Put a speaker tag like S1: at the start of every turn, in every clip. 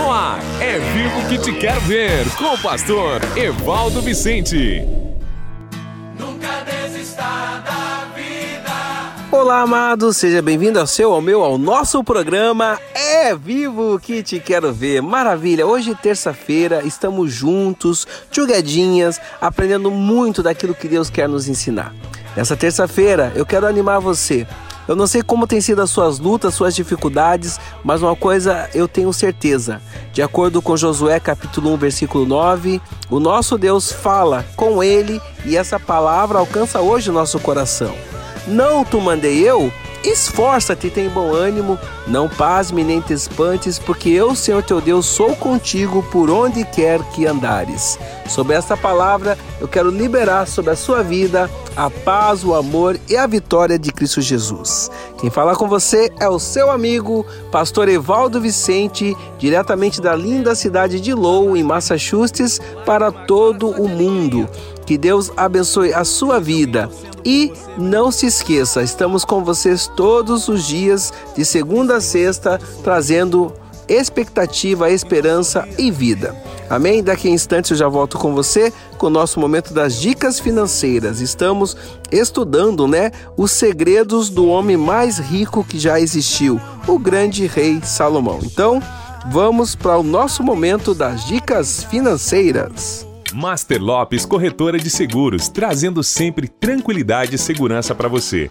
S1: No ar, é vivo que te quero ver, com o pastor Evaldo Vicente.
S2: Nunca desista da vida.
S3: Olá, amados, seja bem-vindo ao seu, ao meu, ao nosso programa É Vivo que te quero ver. Maravilha! Hoje, terça-feira, estamos juntos, chugadinhas, aprendendo muito daquilo que Deus quer nos ensinar. Nessa terça-feira, eu quero animar você eu não sei como tem sido as suas lutas, suas dificuldades, mas uma coisa eu tenho certeza. De acordo com Josué capítulo 1, versículo 9, o nosso Deus fala com ele e essa palavra alcança hoje o nosso coração. Não tu mandei eu? Esforça-te e tem bom ânimo, não pasme nem te espantes, porque eu, Senhor teu Deus, sou contigo por onde quer que andares. Sobre esta palavra, eu quero liberar sobre a sua vida a paz, o amor e a vitória de Cristo Jesus. Quem fala com você é o seu amigo, pastor Evaldo Vicente, diretamente da linda cidade de Lowell, em Massachusetts, para todo o mundo. Que Deus abençoe a sua vida. E não se esqueça, estamos com vocês todos os dias, de segunda a sexta, trazendo expectativa, esperança e vida. Amém? Daqui a instantes eu já volto com você com o nosso momento das dicas financeiras. Estamos estudando, né, os segredos do homem mais rico que já existiu, o grande rei Salomão. Então, vamos para o nosso momento das dicas financeiras.
S1: Master Lopes Corretora de Seguros, trazendo sempre tranquilidade e segurança para você.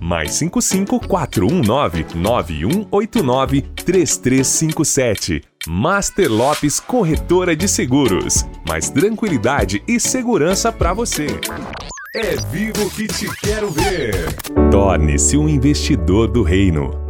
S1: Mais 55 419 9189 3357. Master Lopes Corretora de Seguros. Mais tranquilidade e segurança para você. É vivo que te quero ver. Torne-se um investidor do reino.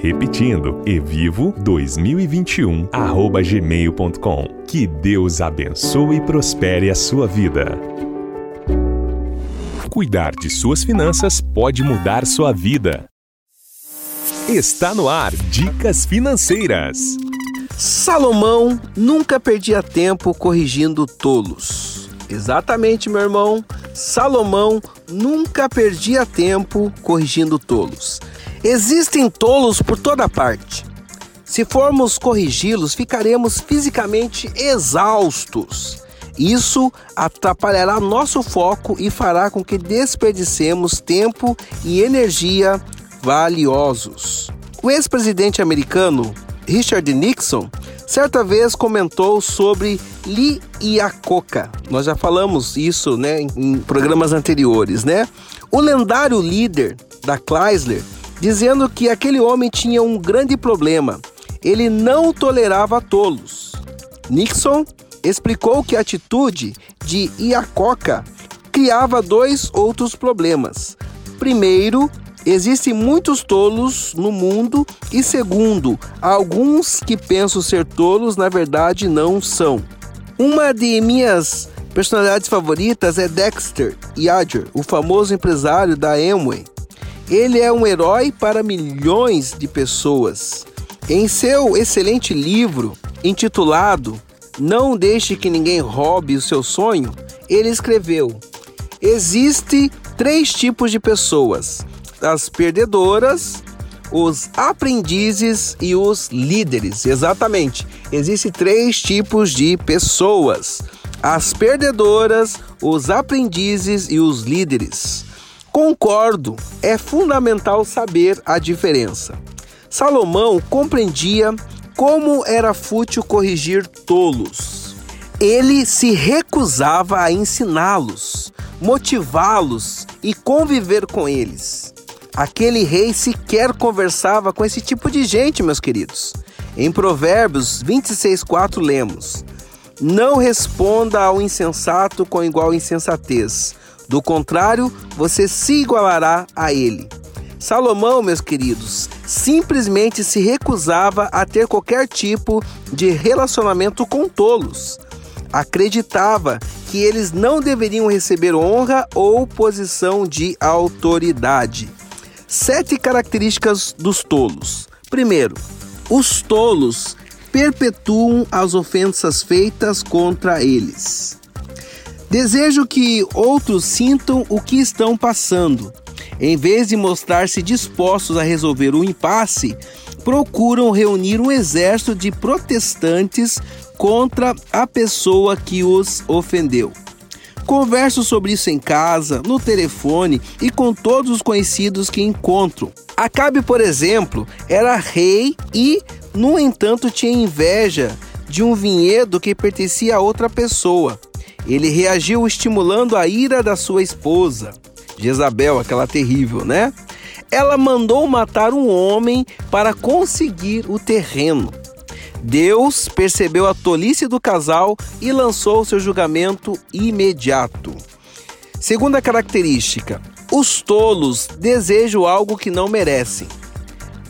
S1: Repetindo, evivo2021@gmail.com. Que Deus abençoe e prospere a sua vida. Cuidar de suas finanças pode mudar sua vida. Está no ar Dicas Financeiras.
S3: Salomão nunca perdia tempo corrigindo tolos. Exatamente, meu irmão. Salomão nunca perdia tempo corrigindo tolos. Existem tolos por toda parte. Se formos corrigi-los, ficaremos fisicamente exaustos. Isso atrapalhará nosso foco e fará com que desperdicemos tempo e energia valiosos. O ex-presidente americano Richard Nixon certa vez comentou sobre Lee Iacocca. Nós já falamos isso, né, em programas anteriores, né? O lendário líder da Chrysler dizendo que aquele homem tinha um grande problema. Ele não tolerava tolos. Nixon explicou que a atitude de Iacocca criava dois outros problemas. Primeiro, existem muitos tolos no mundo e segundo, alguns que pensam ser tolos na verdade não são. Uma de minhas personalidades favoritas é Dexter Yager, o famoso empresário da Amway. Ele é um herói para milhões de pessoas. Em seu excelente livro, intitulado Não Deixe que Ninguém Roube o Seu Sonho, ele escreveu: Existe três tipos de pessoas: as perdedoras, os aprendizes e os líderes. Exatamente. Existem três tipos de pessoas: as perdedoras, os aprendizes e os líderes. Concordo, é fundamental saber a diferença. Salomão compreendia como era fútil corrigir tolos. Ele se recusava a ensiná-los. motivá-los e conviver com eles. Aquele rei sequer conversava com esse tipo de gente, meus queridos. Em Provérbios 26:4 lemos: Não responda ao insensato com igual insensatez. Do contrário, você se igualará a ele. Salomão, meus queridos, simplesmente se recusava a ter qualquer tipo de relacionamento com tolos. Acreditava que eles não deveriam receber honra ou posição de autoridade. Sete características dos tolos. Primeiro, os tolos perpetuam as ofensas feitas contra eles. Desejo que outros sintam o que estão passando. Em vez de mostrar-se dispostos a resolver o impasse, procuram reunir um exército de protestantes contra a pessoa que os ofendeu. Converso sobre isso em casa, no telefone e com todos os conhecidos que encontro. Acabe, por exemplo, era rei e, no entanto, tinha inveja de um vinhedo que pertencia a outra pessoa. Ele reagiu estimulando a ira da sua esposa, Jezabel, aquela terrível, né? Ela mandou matar um homem para conseguir o terreno. Deus percebeu a tolice do casal e lançou seu julgamento imediato. Segunda característica: os tolos desejam algo que não merecem.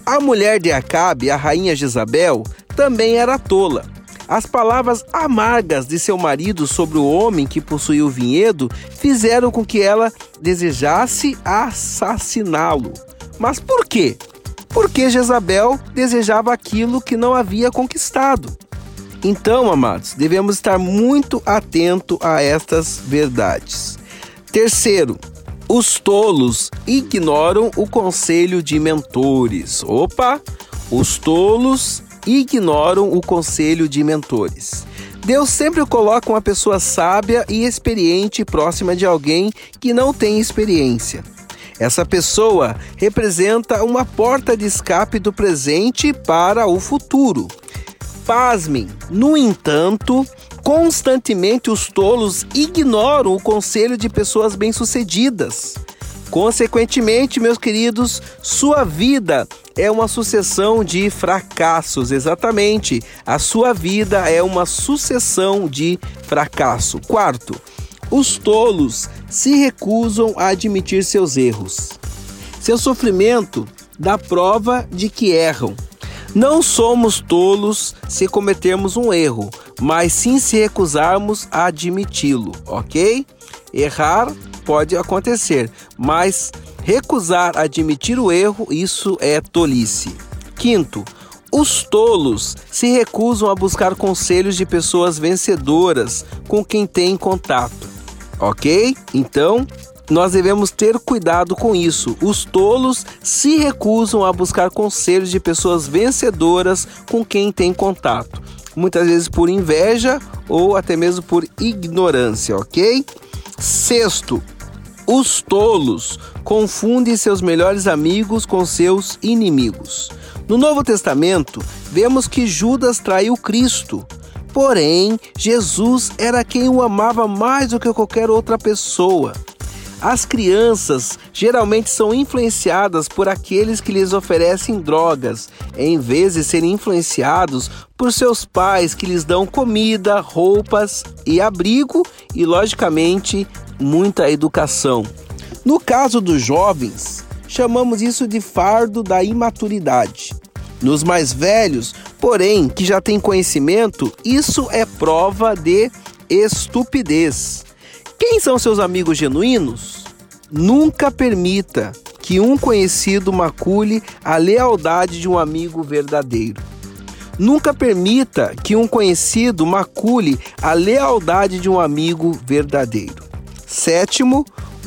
S3: A mulher de Acabe, a rainha Jezabel, também era tola. As palavras amargas de seu marido sobre o homem que possuía o vinhedo fizeram com que ela desejasse assassiná-lo. Mas por quê? porque Jezabel desejava aquilo que não havia conquistado. Então, amados, devemos estar muito atento a estas verdades. Terceiro, os tolos ignoram o conselho de mentores. Opa! Os tolos ignoram o conselho de mentores. Deus sempre coloca uma pessoa sábia e experiente próxima de alguém que não tem experiência. Essa pessoa representa uma porta de escape do presente para o futuro. Pasmem, no entanto, constantemente os tolos ignoram o conselho de pessoas bem-sucedidas. Consequentemente, meus queridos, sua vida é uma sucessão de fracassos, exatamente. A sua vida é uma sucessão de fracasso. Quarto, os tolos se recusam a admitir seus erros. Seu sofrimento dá prova de que erram. Não somos tolos se cometermos um erro, mas sim se recusarmos a admiti-lo, ok? Errar pode acontecer, mas recusar admitir o erro, isso é tolice. Quinto, os tolos se recusam a buscar conselhos de pessoas vencedoras com quem têm contato ok? Então, nós devemos ter cuidado com isso. Os tolos se recusam a buscar conselhos de pessoas vencedoras com quem tem contato, muitas vezes por inveja ou até mesmo por ignorância, ok? Sexto, os tolos confundem seus melhores amigos com seus inimigos. No Novo Testamento, vemos que Judas traiu Cristo Porém, Jesus era quem o amava mais do que qualquer outra pessoa. As crianças geralmente são influenciadas por aqueles que lhes oferecem drogas, em vez de serem influenciados por seus pais que lhes dão comida, roupas e abrigo e, logicamente, muita educação. No caso dos jovens, chamamos isso de fardo da imaturidade. Nos mais velhos, porém, que já têm conhecimento, isso é prova de estupidez. Quem são seus amigos genuínos? Nunca permita que um conhecido macule a lealdade de um amigo verdadeiro. Nunca permita que um conhecido macule a lealdade de um amigo verdadeiro. Sétimo,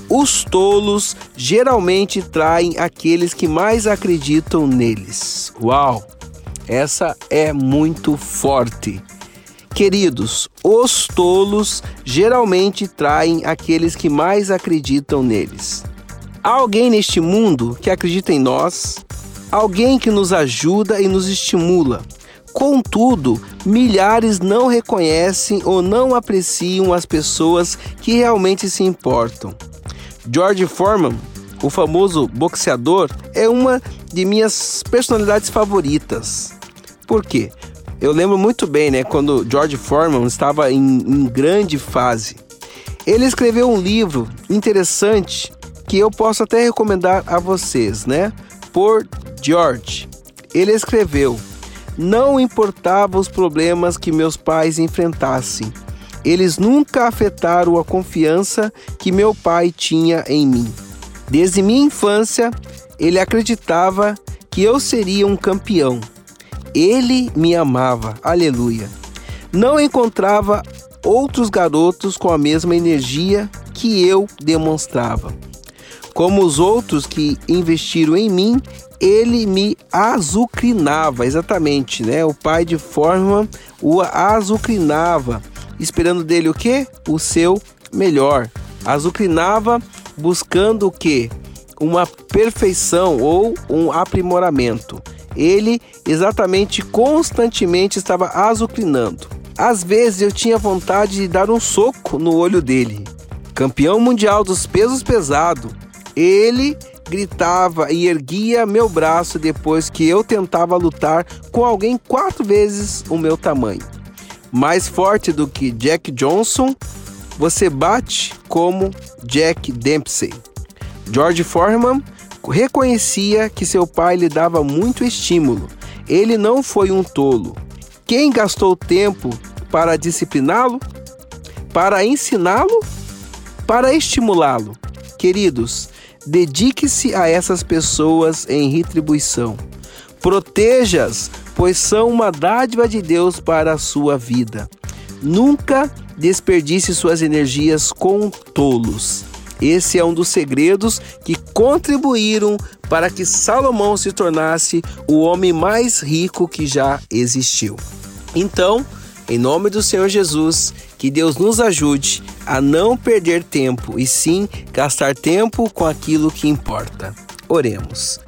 S3: os tolos geralmente traem aqueles que mais acreditam neles. Uau! Essa é muito forte. Queridos, os tolos geralmente traem aqueles que mais acreditam neles. Há alguém neste mundo que acredita em nós, alguém que nos ajuda e nos estimula. Contudo, milhares não reconhecem ou não apreciam as pessoas que realmente se importam. George Foreman, o famoso boxeador, é uma de minhas personalidades favoritas. Por quê? Eu lembro muito bem, né, quando George Foreman estava em, em grande fase. Ele escreveu um livro interessante que eu posso até recomendar a vocês, né? Por George. Ele escreveu: Não importava os problemas que meus pais enfrentassem, eles nunca afetaram a confiança que meu pai tinha em mim. Desde minha infância, ele acreditava que eu seria um campeão. Ele me amava, aleluia. Não encontrava outros garotos com a mesma energia que eu demonstrava. Como os outros que investiram em mim, ele me azucrinava, exatamente, né? O pai de Forman o azucrinava, esperando dele o quê? O seu melhor. Azucrinava buscando o quê? Uma perfeição ou um aprimoramento. Ele exatamente constantemente estava azucrinando. Às vezes eu tinha vontade de dar um soco no olho dele. Campeão mundial dos pesos pesados, ele gritava e erguia meu braço depois que eu tentava lutar com alguém quatro vezes o meu tamanho. Mais forte do que Jack Johnson, você bate como Jack Dempsey. George Foreman reconhecia que seu pai lhe dava muito estímulo. Ele não foi um tolo. Quem gastou tempo para discipliná-lo? Para ensiná-lo? Para estimulá-lo? Queridos, Dedique-se a essas pessoas em retribuição. Proteja-as, pois são uma dádiva de Deus para a sua vida. Nunca desperdice suas energias com tolos. Esse é um dos segredos que contribuíram para que Salomão se tornasse o homem mais rico que já existiu. Então, em nome do Senhor Jesus, que Deus nos ajude a não perder tempo e sim gastar tempo com aquilo que importa. Oremos.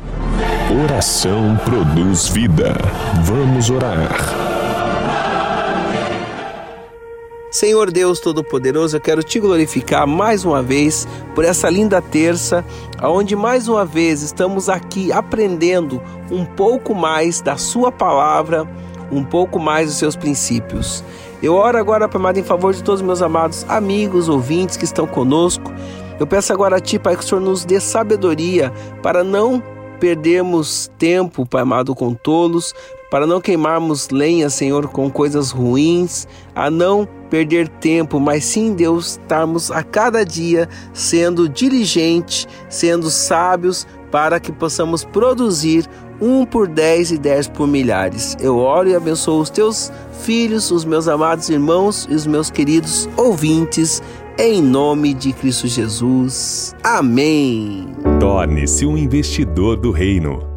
S1: Oração produz vida. Vamos orar.
S3: Senhor Deus Todo-Poderoso, eu quero te glorificar mais uma vez por essa linda terça, onde mais uma vez estamos aqui aprendendo um pouco mais da Sua palavra, um pouco mais dos seus princípios. Eu oro agora, Pai amado, em favor de todos os meus amados amigos, ouvintes que estão conosco. Eu peço agora a Ti, Pai, que o Senhor nos dê sabedoria para não perdermos tempo, Pai amado, com tolos, para não queimarmos lenha, Senhor, com coisas ruins, a não perder tempo, mas sim, Deus, estarmos a cada dia sendo diligentes, sendo sábios, para que possamos produzir um por dez e dez por milhares. Eu oro e abençoo os teus filhos, os meus amados irmãos e os meus queridos ouvintes, em nome de Cristo Jesus. Amém.
S1: Torne-se um investidor do reino.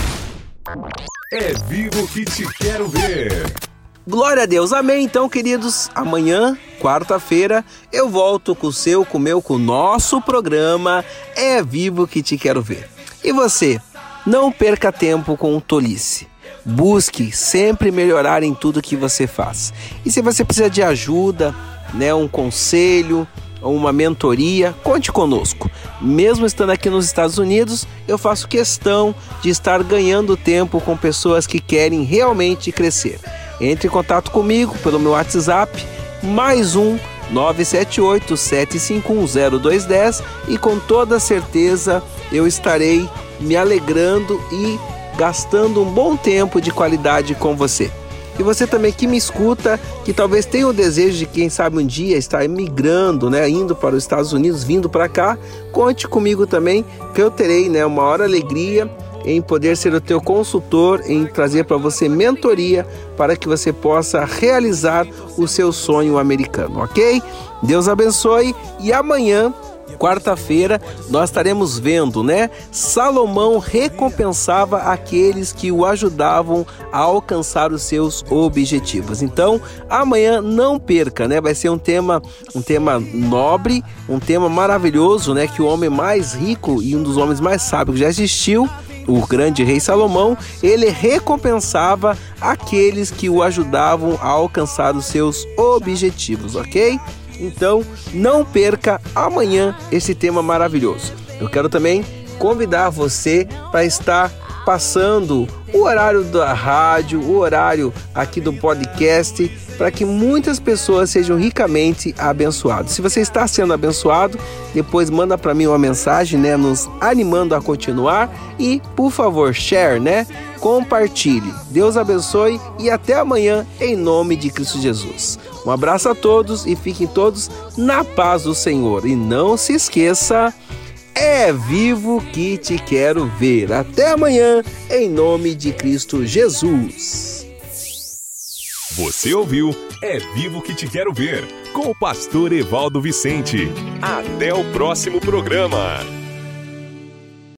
S1: É vivo que te quero ver.
S3: Glória a Deus, amém. Então, queridos, amanhã, quarta-feira, eu volto com o seu, com o meu, com o nosso programa É Vivo que te quero ver. E você, não perca tempo com tolice. Busque sempre melhorar em tudo que você faz. E se você precisa de ajuda, né, um conselho, uma mentoria, conte conosco. Mesmo estando aqui nos Estados Unidos, eu faço questão de estar ganhando tempo com pessoas que querem realmente crescer. Entre em contato comigo pelo meu WhatsApp, mais um 978 7510210 e com toda certeza eu estarei me alegrando e gastando um bom tempo de qualidade com você. E você também que me escuta, que talvez tenha o desejo de quem sabe um dia estar migrando, né, indo para os Estados Unidos, vindo para cá, conte comigo também, que eu terei, né, uma hora alegria em poder ser o teu consultor, em trazer para você mentoria para que você possa realizar o seu sonho americano, ok? Deus abençoe e amanhã quarta-feira nós estaremos vendo, né? Salomão recompensava aqueles que o ajudavam a alcançar os seus objetivos. Então, amanhã não perca, né? Vai ser um tema, um tema nobre, um tema maravilhoso, né? Que o homem mais rico e um dos homens mais sábios já existiu o grande rei Salomão, ele recompensava aqueles que o ajudavam a alcançar os seus objetivos, ok? Então, não perca amanhã esse tema maravilhoso. Eu quero também convidar você para estar passando o horário da rádio, o horário aqui do podcast, para que muitas pessoas sejam ricamente abençoadas. Se você está sendo abençoado, depois manda para mim uma mensagem, né, nos animando a continuar e, por favor, share, né? Compartilhe. Deus abençoe e até amanhã em nome de Cristo Jesus. Um abraço a todos e fiquem todos na paz do Senhor. E não se esqueça, é vivo que te quero ver. Até amanhã, em nome de Cristo Jesus.
S1: Você ouviu É Vivo que te quero ver com o pastor Evaldo Vicente. Até o próximo programa.